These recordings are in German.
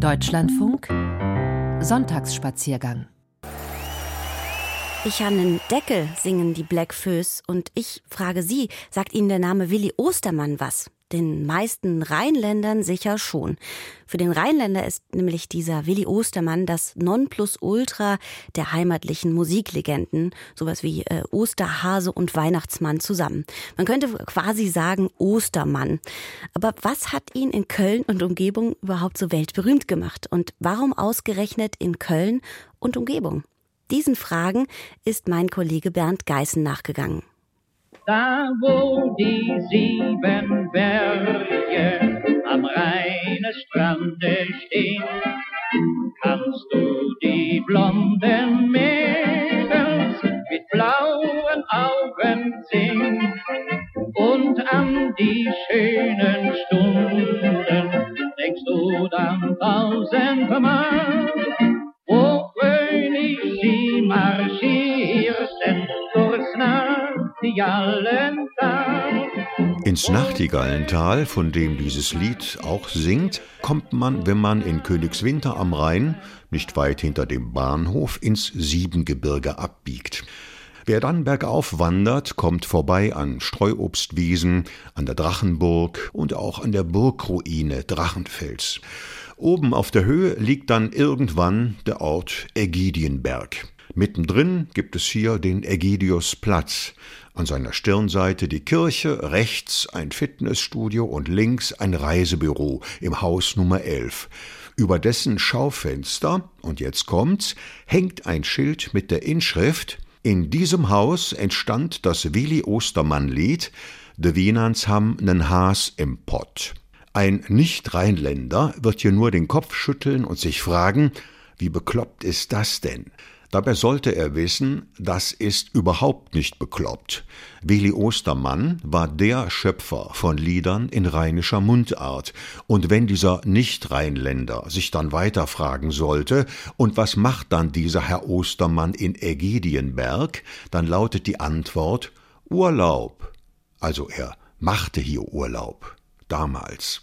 Deutschlandfunk Sonntagsspaziergang Ich habe einen Deckel, singen die Black Föß. Und ich frage Sie, sagt Ihnen der Name Willi Ostermann was? Den meisten Rheinländern sicher schon. Für den Rheinländer ist nämlich dieser Willi Ostermann das Nonplusultra der heimatlichen Musiklegenden, sowas wie äh, Osterhase und Weihnachtsmann zusammen. Man könnte quasi sagen Ostermann. Aber was hat ihn in Köln und Umgebung überhaupt so weltberühmt gemacht? Und warum ausgerechnet in Köln und Umgebung? Diesen Fragen ist mein Kollege Bernd Geißen nachgegangen. Da, wo die sieben Berge am Rheinestrande stehen, kannst du die blonden Mädels mit blauen Augen sehen und an die schönen Stunden denkst du dann tausendmal. Ins Nachtigallental, von dem dieses Lied auch singt, kommt man, wenn man in Königswinter am Rhein, nicht weit hinter dem Bahnhof, ins Siebengebirge abbiegt. Wer dann bergauf wandert, kommt vorbei an Streuobstwiesen, an der Drachenburg und auch an der Burgruine Drachenfels. Oben auf der Höhe liegt dann irgendwann der Ort Ägidienberg. Mittendrin gibt es hier den Ägidiusplatz, an seiner Stirnseite die Kirche, rechts ein Fitnessstudio und links ein Reisebüro im Haus Nummer 11. Über dessen Schaufenster, und jetzt kommt's, hängt ein Schild mit der Inschrift In diesem Haus entstand das Willi Ostermann-Lied De Wienans ham nen Haas im Pott. Ein Nicht-Rheinländer wird hier nur den Kopf schütteln und sich fragen, wie bekloppt ist das denn? Dabei sollte er wissen, das ist überhaupt nicht bekloppt. Willi Ostermann war der Schöpfer von Liedern in rheinischer Mundart. Und wenn dieser Nicht-Rheinländer sich dann weiter fragen sollte, und was macht dann dieser Herr Ostermann in Ägidienberg, dann lautet die Antwort Urlaub. Also er machte hier Urlaub. Damals.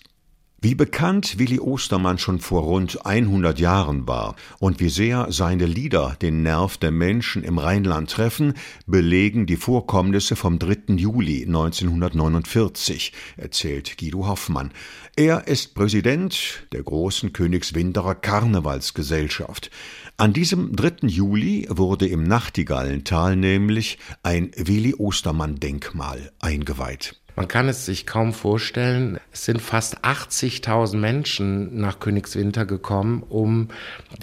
Wie bekannt Willi Ostermann schon vor rund 100 Jahren war und wie sehr seine Lieder den Nerv der Menschen im Rheinland treffen, belegen die Vorkommnisse vom 3. Juli 1949, erzählt Guido Hoffmann. Er ist Präsident der großen Königswinterer Karnevalsgesellschaft. An diesem 3. Juli wurde im Nachtigallental nämlich ein Willi Ostermann Denkmal eingeweiht. Man kann es sich kaum vorstellen. Es sind fast 80.000 Menschen nach Königswinter gekommen, um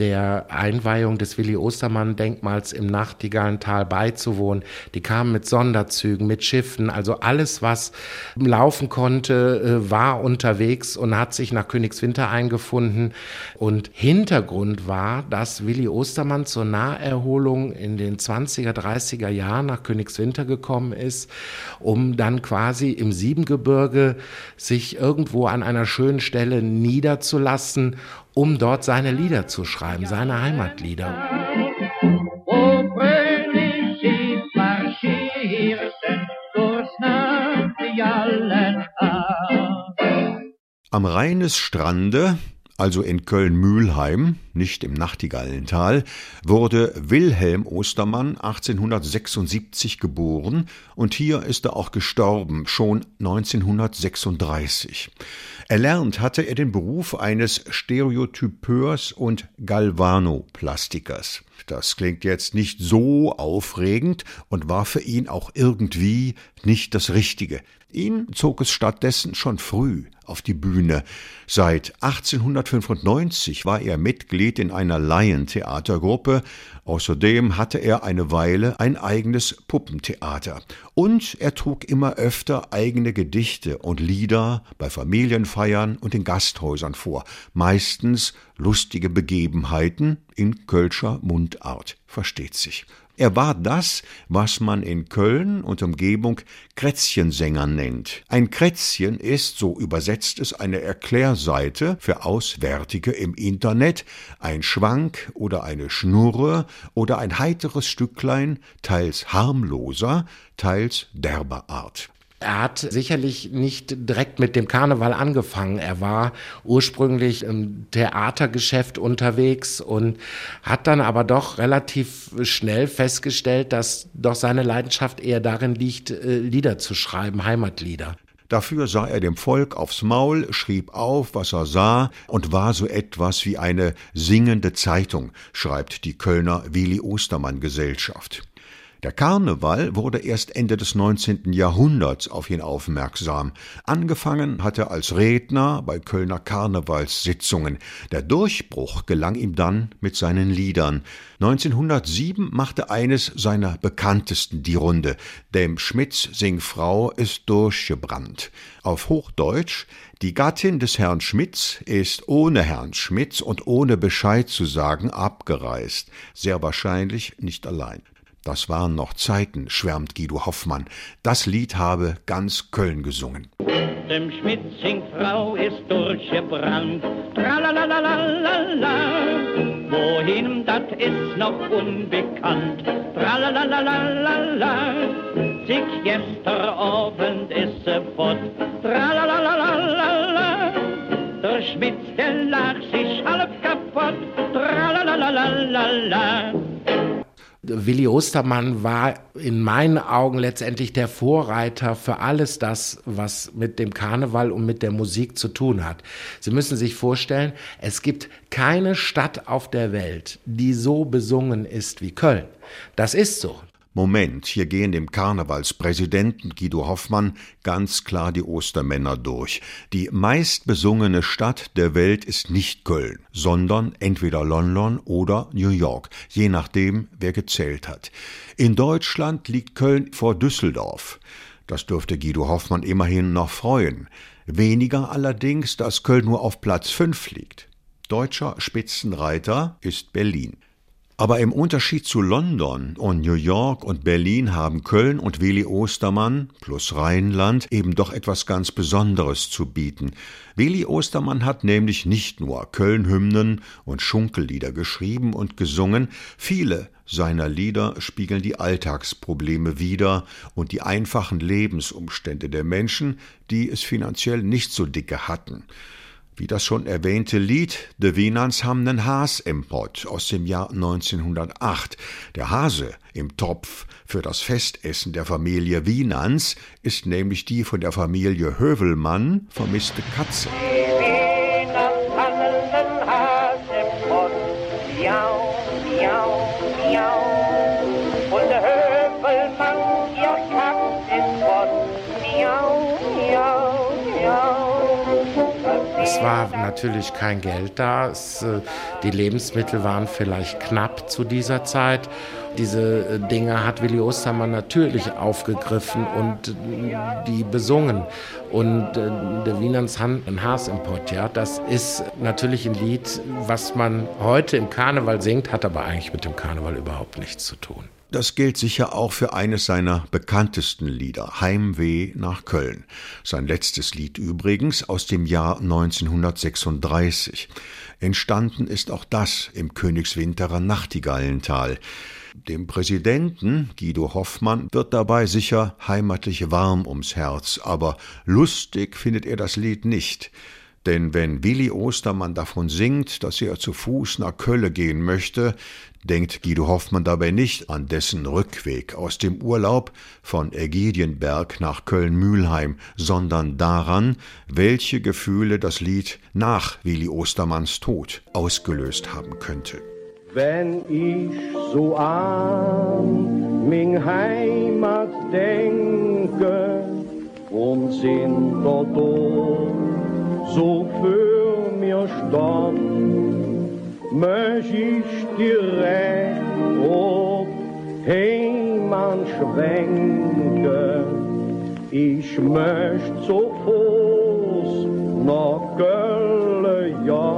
der Einweihung des Willi Ostermann Denkmals im Nachtigallental beizuwohnen. Die kamen mit Sonderzügen, mit Schiffen, also alles, was laufen konnte, äh, war unterwegs und hat sich nach Königswinter eingefunden. Und Hintergrund war, dass Willi Ostermann zur Naherholung in den 20er, 30er Jahren nach Königswinter gekommen ist, um dann quasi im Siebengebirge sich irgendwo an einer schönen Stelle niederzulassen, um dort seine Lieder zu schreiben, seine Heimatlieder. Am Rheinesstrande also in Köln-Mühlheim, nicht im Nachtigallental, wurde Wilhelm Ostermann 1876 geboren und hier ist er auch gestorben, schon 1936. Erlernt hatte er den Beruf eines Stereotypeurs und Galvanoplastikers. Das klingt jetzt nicht so aufregend und war für ihn auch irgendwie nicht das Richtige. Ihn zog es stattdessen schon früh auf die Bühne. Seit 1895 war er Mitglied in einer Laientheatergruppe. Außerdem hatte er eine Weile ein eigenes Puppentheater. Und er trug immer öfter eigene Gedichte und Lieder bei Familienfeiern und in Gasthäusern vor. Meistens lustige Begebenheiten in Kölscher Mundart, versteht sich. Er war das, was man in Köln und Umgebung Krätzchensänger nennt. Ein Krätzchen ist, so übersetzt es, eine Erklärseite für Auswärtige im Internet, ein Schwank oder eine Schnurre oder ein heiteres Stücklein, teils harmloser, teils derber Art. Er hat sicherlich nicht direkt mit dem Karneval angefangen. Er war ursprünglich im Theatergeschäft unterwegs und hat dann aber doch relativ schnell festgestellt, dass doch seine Leidenschaft eher darin liegt, äh, Lieder zu schreiben, Heimatlieder. Dafür sah er dem Volk aufs Maul, schrieb auf, was er sah und war so etwas wie eine singende Zeitung, schreibt die Kölner Willi Ostermann Gesellschaft. Der Karneval wurde erst Ende des 19. Jahrhunderts auf ihn aufmerksam. Angefangen hat er als Redner bei Kölner Karnevalssitzungen. Der Durchbruch gelang ihm dann mit seinen Liedern. 1907 machte eines seiner bekanntesten die Runde. Dem Schmidts Singfrau ist durchgebrannt. Auf Hochdeutsch, die Gattin des Herrn Schmitz ist ohne Herrn Schmitz und ohne Bescheid zu sagen abgereist. Sehr wahrscheinlich nicht allein. Das waren noch Zeiten, schwärmt Guido Hoffmann. Das Lied habe ganz Köln gesungen. Dem Schmitzing-Frau ist durchgebrannt, tralalalalala. Wohin, das ist noch unbekannt, tralalalalala. Sich gestern Abend ist sie fort, tralalalalala. Der Schmitz, der lag sich halb kaputt, tralalalalala. Willi Ostermann war in meinen Augen letztendlich der Vorreiter für alles das, was mit dem Karneval und mit der Musik zu tun hat. Sie müssen sich vorstellen, es gibt keine Stadt auf der Welt, die so besungen ist wie Köln. Das ist so. Moment, hier gehen dem Karnevalspräsidenten Guido Hoffmann ganz klar die Ostermänner durch. Die meistbesungene Stadt der Welt ist nicht Köln, sondern entweder London oder New York, je nachdem, wer gezählt hat. In Deutschland liegt Köln vor Düsseldorf. Das dürfte Guido Hoffmann immerhin noch freuen. Weniger allerdings, dass Köln nur auf Platz 5 liegt. Deutscher Spitzenreiter ist Berlin. Aber im Unterschied zu London und New York und Berlin haben Köln und Willi Ostermann plus Rheinland eben doch etwas ganz Besonderes zu bieten. Willi Ostermann hat nämlich nicht nur Köln-Hymnen und Schunkellieder geschrieben und gesungen, viele seiner Lieder spiegeln die Alltagsprobleme wider und die einfachen Lebensumstände der Menschen, die es finanziell nicht so dicke hatten wie das schon erwähnte Lied De Wienans haben nen Haas im Pott aus dem Jahr 1908. Der Hase im Topf für das Festessen der Familie Wienans ist nämlich die von der Familie Hövelmann vermisste Katze. Es war natürlich kein Geld da. Es, äh, die Lebensmittel waren vielleicht knapp zu dieser Zeit. Diese äh, Dinge hat Willi Ostermann natürlich aufgegriffen und äh, die besungen. Und der Wienerns Hand ein Haasimport, ja, das ist natürlich ein Lied, was man heute im Karneval singt, hat aber eigentlich mit dem Karneval überhaupt nichts zu tun. Das gilt sicher auch für eines seiner bekanntesten Lieder, Heimweh nach Köln. Sein letztes Lied übrigens aus dem Jahr 1936. Entstanden ist auch das im Königswinterer Nachtigallental. Dem Präsidenten Guido Hoffmann wird dabei sicher heimatlich warm ums Herz, aber lustig findet er das Lied nicht. Denn wenn Willi Ostermann davon singt, dass er zu Fuß nach Kölle gehen möchte, denkt Guido Hoffmann dabei nicht an dessen Rückweg aus dem Urlaub von Ägidienberg nach Köln-Mühlheim, sondern daran, welche Gefühle das Lied nach Willi Ostermanns Tod ausgelöst haben könnte. Wenn ich so an min Heimat denke und sind dort so für mir stand, möcht ich direkt ob Heimann schwenke. Ich möcht so Fuß nach Gölle Jan,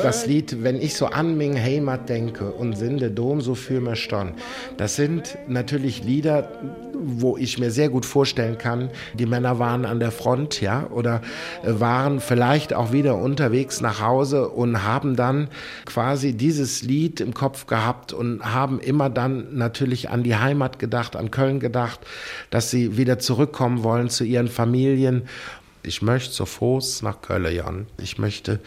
Das Lied, wenn ich so an Ming Heimat denke und sinde Dom so für mir stern, das sind natürlich Lieder, wo ich mir sehr gut vorstellen kann, die Männer waren an der Front, ja, oder waren vielleicht auch wieder unterwegs nach Hause und haben dann quasi dieses Lied im Kopf gehabt und haben immer dann natürlich an die Heimat gedacht, an Köln gedacht, dass sie wieder zurückkommen wollen zu ihren Familien. Ich möchte zu Fuß nach Köln, Jan. Ich möchte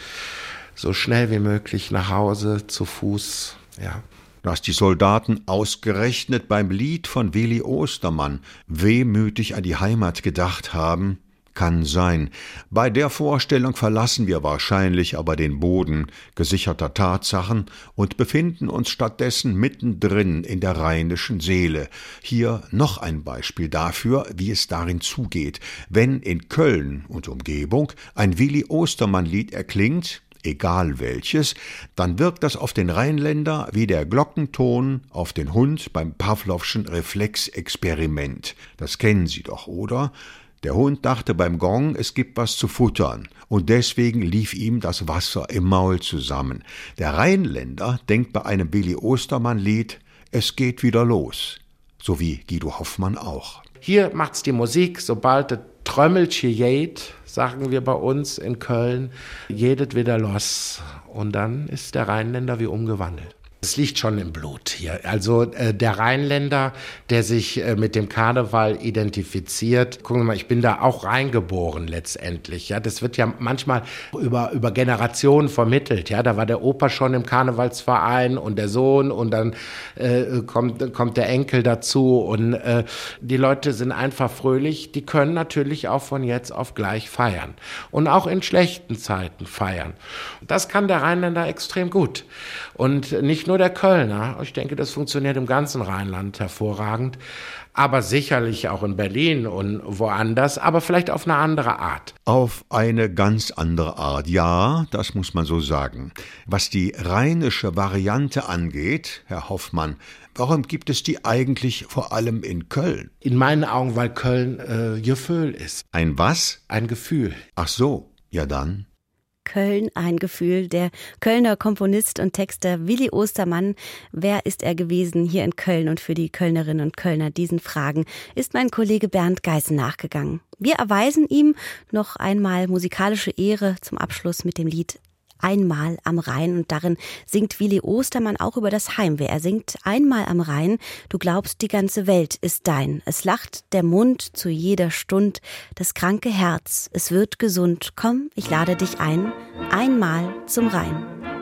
so schnell wie möglich nach Hause zu Fuß, ja. Dass die Soldaten ausgerechnet beim Lied von Willi Ostermann wehmütig an die Heimat gedacht haben, kann sein. Bei der Vorstellung verlassen wir wahrscheinlich aber den Boden gesicherter Tatsachen und befinden uns stattdessen mittendrin in der rheinischen Seele. Hier noch ein Beispiel dafür, wie es darin zugeht, wenn in Köln und Umgebung ein Willi Ostermann Lied erklingt, egal welches, dann wirkt das auf den Rheinländer wie der Glockenton auf den Hund beim Pavlovschen Reflexexperiment. Das kennen Sie doch, oder? Der Hund dachte beim Gong, es gibt was zu futtern, und deswegen lief ihm das Wasser im Maul zusammen. Der Rheinländer denkt bei einem Billy Ostermann Lied, es geht wieder los, so wie Guido Hoffmann auch. Hier macht's die Musik, sobald der Trömmelchen geht, sagen wir bei uns in Köln, jedet wieder los. Und dann ist der Rheinländer wie umgewandelt. Es liegt schon im Blut hier. Also äh, der Rheinländer, der sich äh, mit dem Karneval identifiziert, gucken wir mal, ich bin da auch reingeboren letztendlich. Ja, das wird ja manchmal über, über Generationen vermittelt. Ja, da war der Opa schon im Karnevalsverein und der Sohn und dann äh, kommt, kommt der Enkel dazu und äh, die Leute sind einfach fröhlich. Die können natürlich auch von jetzt auf gleich feiern und auch in schlechten Zeiten feiern. Das kann der Rheinländer extrem gut und nicht nur nur der Kölner. Ich denke, das funktioniert im ganzen Rheinland hervorragend, aber sicherlich auch in Berlin und woanders, aber vielleicht auf eine andere Art. Auf eine ganz andere Art, ja, das muss man so sagen. Was die rheinische Variante angeht, Herr Hoffmann, Warum gibt es die eigentlich vor allem in Köln? In meinen Augen, weil Köln äh, Gefühl ist. Ein was? Ein Gefühl. Ach so, ja dann. Köln ein Gefühl. Der Kölner Komponist und Texter Willi Ostermann. Wer ist er gewesen hier in Köln und für die Kölnerinnen und Kölner? Diesen Fragen ist mein Kollege Bernd Geißen nachgegangen. Wir erweisen ihm noch einmal musikalische Ehre zum Abschluss mit dem Lied Einmal am Rhein und darin singt Willi Ostermann auch über das Heimweh. Er singt Einmal am Rhein, du glaubst, die ganze Welt ist dein. Es lacht der Mund zu jeder Stund, das kranke Herz, es wird gesund. Komm, ich lade dich ein, einmal zum Rhein.